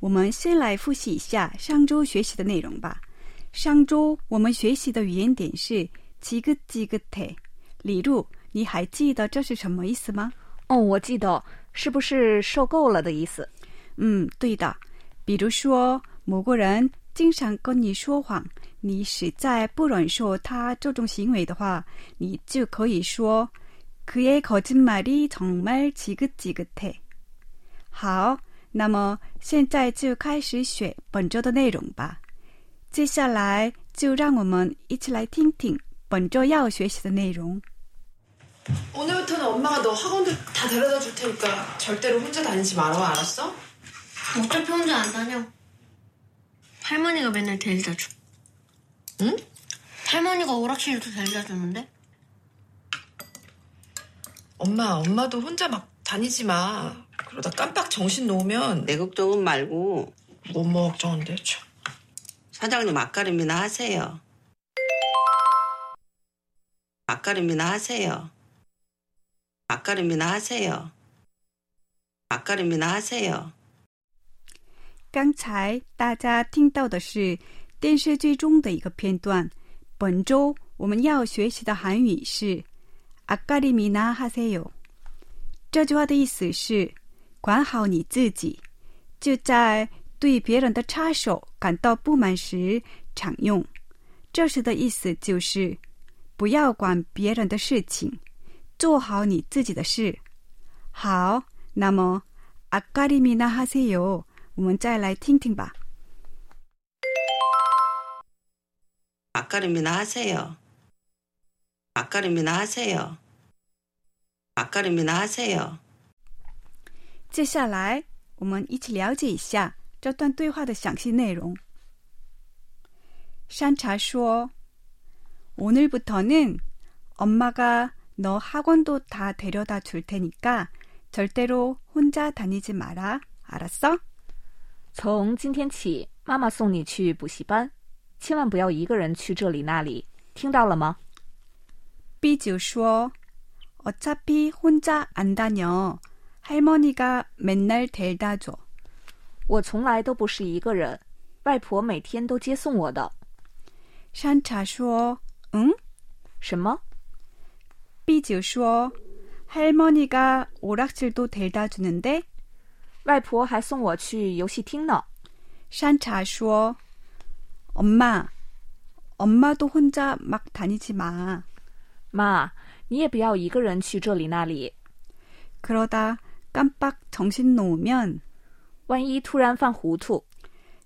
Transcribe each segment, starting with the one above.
我们先来复习一下上周学习的内容吧。上周我们学习的语言点是“지긋지긋해”。李璐，你还记得这是什么意思吗？哦，我记得，是不是受够了的意思？嗯，对的。比如说，某个人经常跟你说谎，你实在不忍受他这种行为的话，你就可以说그의거짓말이정말지긋지긋해。好， 那么现在就开始学本周的内容吧。接下来就让我们一起来听听本周要学习的内容。 오늘부터는 엄마가 너 학원도 다 데려다 줄 테니까 절대로 혼자 다니지 말아 알았어? 어차피 혼자 안 다녀. 할머니가 맨날 데려다 줘. 응? 할머니가 오락실도 데려다 주는데? 엄마 엄마도 혼자 막 다니지 마 그러다 깜빡 정신 놓으면 내 걱정은 말고 뭐뭐 걱정인데 참. 사장님 앞가림이나 하세요. 앞가림이나 하세요. 앞가림이나 하세요. 앞가림이나 하세요. 刚才大家听到的是电视剧中的一个片段。本周我们要学习的韩语是“아까림이나하세요”。 这句话的意思是：管好你自己，就在对别人的插手感到不满时常用。这时的意思就是，不要管别人的事情，做好你自己的事。好，那么아까리미나하세 요， 我们再来听听吧。아까리미나하세요아까리미나하세요 앞가림이나 하세요. 接下来，我们一起了解一下这段对话的详细内容。山茶说：“오늘부터는엄마가너학원도다데려다줄테니까절대로혼자다니지마라알았어？” 从今天起，妈妈送你去补习班，千万不要一个人去这里那里，听到了吗？ B 就说：“ 어차피혼자안다녀할머니가맨날데려다줘。” 我从来都不是一个人，外婆每天都接送我的。山茶说：“嗯。”什么？ B 就说：“할머니가오락실도데려다주는데。”外婆还送我去游戏厅呢。山茶说：“엄마엄마도혼자막다니지마。”妈， 你也不要一个人去这里那里。 그러다깜빡정신놓으면， 万一突然犯糊涂。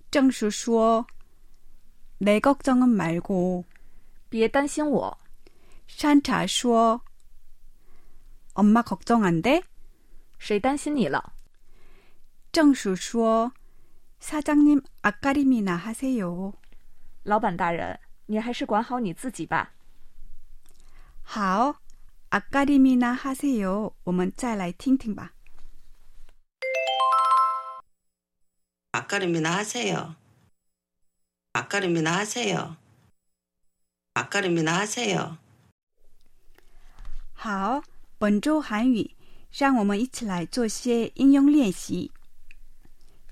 郑叔说：“내걱정은말고。”别担心我。山茶说：“엄마걱정안 돼？” 谁担心你了？郑叔说：“사장님앞가림이나하세요。”老板大人，你还是管好你自己吧。好， 앞가림이나하세요。我们再来听听吧。 앞가림이나 하세요. 앞가림이나 하세요. 앞가림이나 하세요. 好，本周韩语，让我们一起来做些应用练习。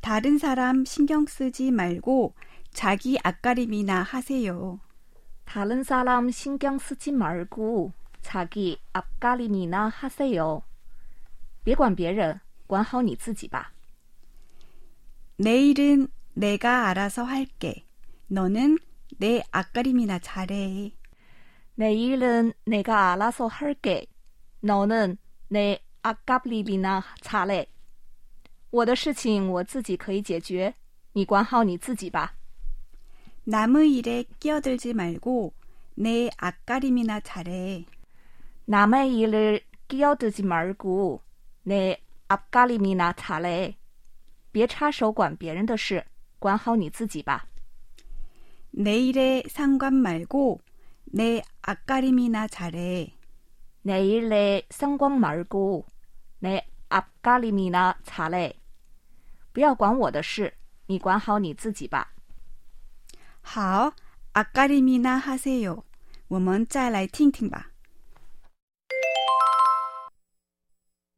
다른사람신경쓰지말고자기앞가림이나하세요。 다른사람신경쓰지말고 자기앞가림이나하세요。 别管别人，管好你自己吧。 내일은내가알아서할게너는내앞가림이나잘해 내일은 내가 알아서 할게. 너는 내 앞가림이나 잘해. 我的事情我自己可以解决，你管好你自己吧。 남의 일에 끼어들지 말고 내 앞가림이나 잘해. 남의 일을 끼어들지 말고 내 앞가림이나 잘해. 别插手管别人的事，管好你自己吧。 내일의 상관 말고 내 앞가림이나 잘해. 내일의 상관 말고 내 앞가림이나 잘해. 不要管我的事，你管好你自己吧。好， 앞가림이나 하세요. 我们再来听听吧。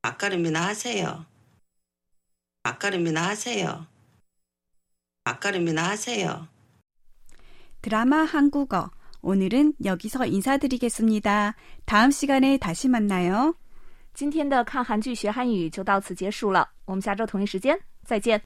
앞가림이나 하세요. 앞가림이나 하세요. 앞가림이나 하세요. 드라마 한국어. 오늘은 여기서 인사드리겠습니다. 다음 시간에 다시 만나요. 今天的看韩剧学韩语就到此结束了，我们下周同一时间再见。